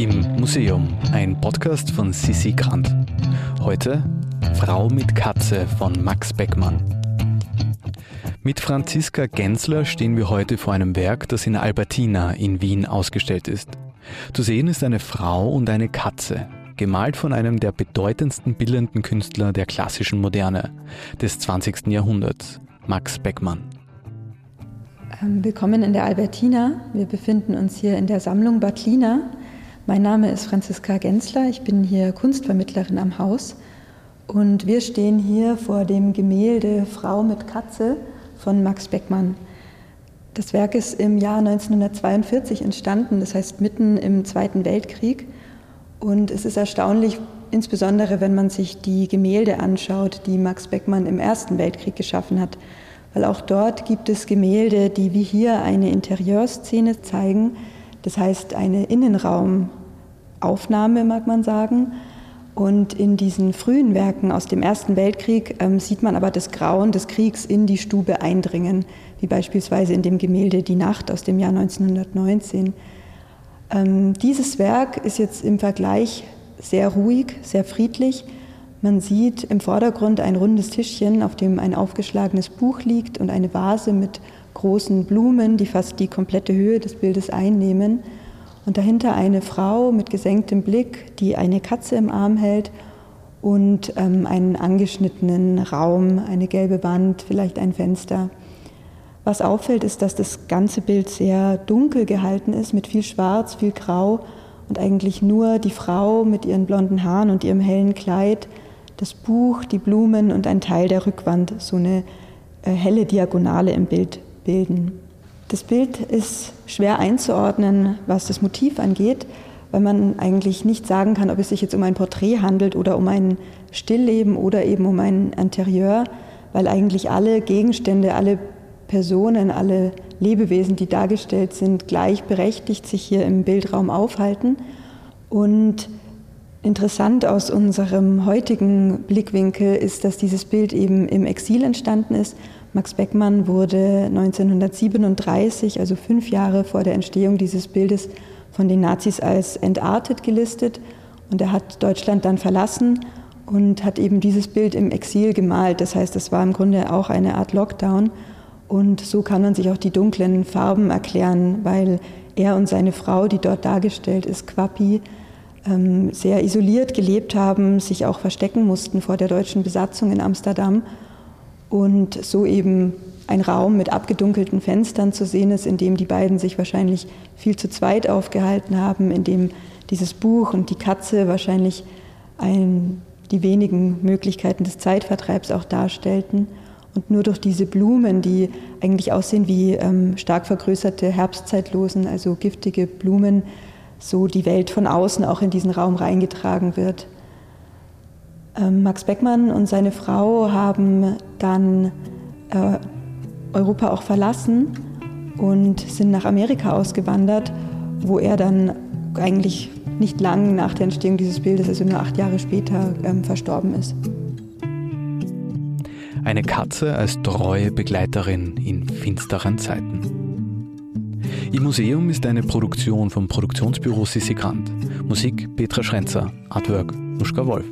Im Museum, ein Podcast von Sissi Grant. Heute Frau mit Katze von Max Beckmann. Mit Franziska Gensler stehen wir heute vor einem Werk, das in Albertina in Wien ausgestellt ist. Zu sehen ist eine Frau und eine Katze, gemalt von einem der bedeutendsten bildenden Künstler der klassischen Moderne des 20. Jahrhunderts, Max Beckmann. Ähm, willkommen in der Albertina. Wir befinden uns hier in der Sammlung Bartlina. Mein Name ist Franziska Gensler. Ich bin hier Kunstvermittlerin am Haus. Und wir stehen hier vor dem Gemälde Frau mit Katze von Max Beckmann. Das Werk ist im Jahr 1942 entstanden, das heißt mitten im Zweiten Weltkrieg. Und es ist erstaunlich, insbesondere wenn man sich die Gemälde anschaut, die Max Beckmann im Ersten Weltkrieg geschaffen hat weil auch dort gibt es Gemälde, die wie hier eine Interieurszene zeigen, das heißt eine Innenraumaufnahme, mag man sagen. Und in diesen frühen Werken aus dem Ersten Weltkrieg ähm, sieht man aber das Grauen des Kriegs in die Stube eindringen, wie beispielsweise in dem Gemälde Die Nacht aus dem Jahr 1919. Ähm, dieses Werk ist jetzt im Vergleich sehr ruhig, sehr friedlich man sieht im Vordergrund ein rundes Tischchen, auf dem ein aufgeschlagenes Buch liegt und eine Vase mit großen Blumen, die fast die komplette Höhe des Bildes einnehmen. Und dahinter eine Frau mit gesenktem Blick, die eine Katze im Arm hält und ähm, einen angeschnittenen Raum, eine gelbe Wand, vielleicht ein Fenster. Was auffällt, ist, dass das ganze Bild sehr dunkel gehalten ist, mit viel Schwarz, viel Grau und eigentlich nur die Frau mit ihren blonden Haaren und ihrem hellen Kleid das Buch, die Blumen und ein Teil der Rückwand so eine äh, helle Diagonale im Bild bilden. Das Bild ist schwer einzuordnen, was das Motiv angeht, weil man eigentlich nicht sagen kann, ob es sich jetzt um ein Porträt handelt oder um ein Stillleben oder eben um ein Interieur, weil eigentlich alle Gegenstände, alle Personen, alle Lebewesen, die dargestellt sind, gleichberechtigt sich hier im Bildraum aufhalten. Und Interessant aus unserem heutigen Blickwinkel ist, dass dieses Bild eben im Exil entstanden ist. Max Beckmann wurde 1937, also fünf Jahre vor der Entstehung dieses Bildes, von den Nazis als entartet gelistet. Und er hat Deutschland dann verlassen und hat eben dieses Bild im Exil gemalt. Das heißt, es war im Grunde auch eine Art Lockdown. Und so kann man sich auch die dunklen Farben erklären, weil er und seine Frau, die dort dargestellt ist, Quappi, ähm, sehr isoliert gelebt haben, sich auch verstecken mussten vor der deutschen Besatzung in Amsterdam und so eben ein Raum mit abgedunkelten Fenstern zu sehen ist, in dem die beiden sich wahrscheinlich viel zu zweit aufgehalten haben, in dem dieses Buch und die Katze wahrscheinlich ein, die wenigen Möglichkeiten des Zeitvertreibs auch darstellten. Und nur durch diese Blumen, die eigentlich aussehen wie ähm, stark vergrößerte Herbstzeitlosen, also giftige Blumen, so die Welt von außen auch in diesen Raum reingetragen wird. Ähm, Max Beckmann und seine Frau haben dann äh, Europa auch verlassen und sind nach Amerika ausgewandert, wo er dann eigentlich nicht lang nach der Entstehung dieses Bildes, also nur acht Jahre später, ähm, verstorben ist. Eine Katze als treue Begleiterin in finsteren Zeiten. Im Museum ist eine Produktion vom Produktionsbüro Sissi Grant. Musik Petra Schrenzer, Artwork Nuschka Wolf.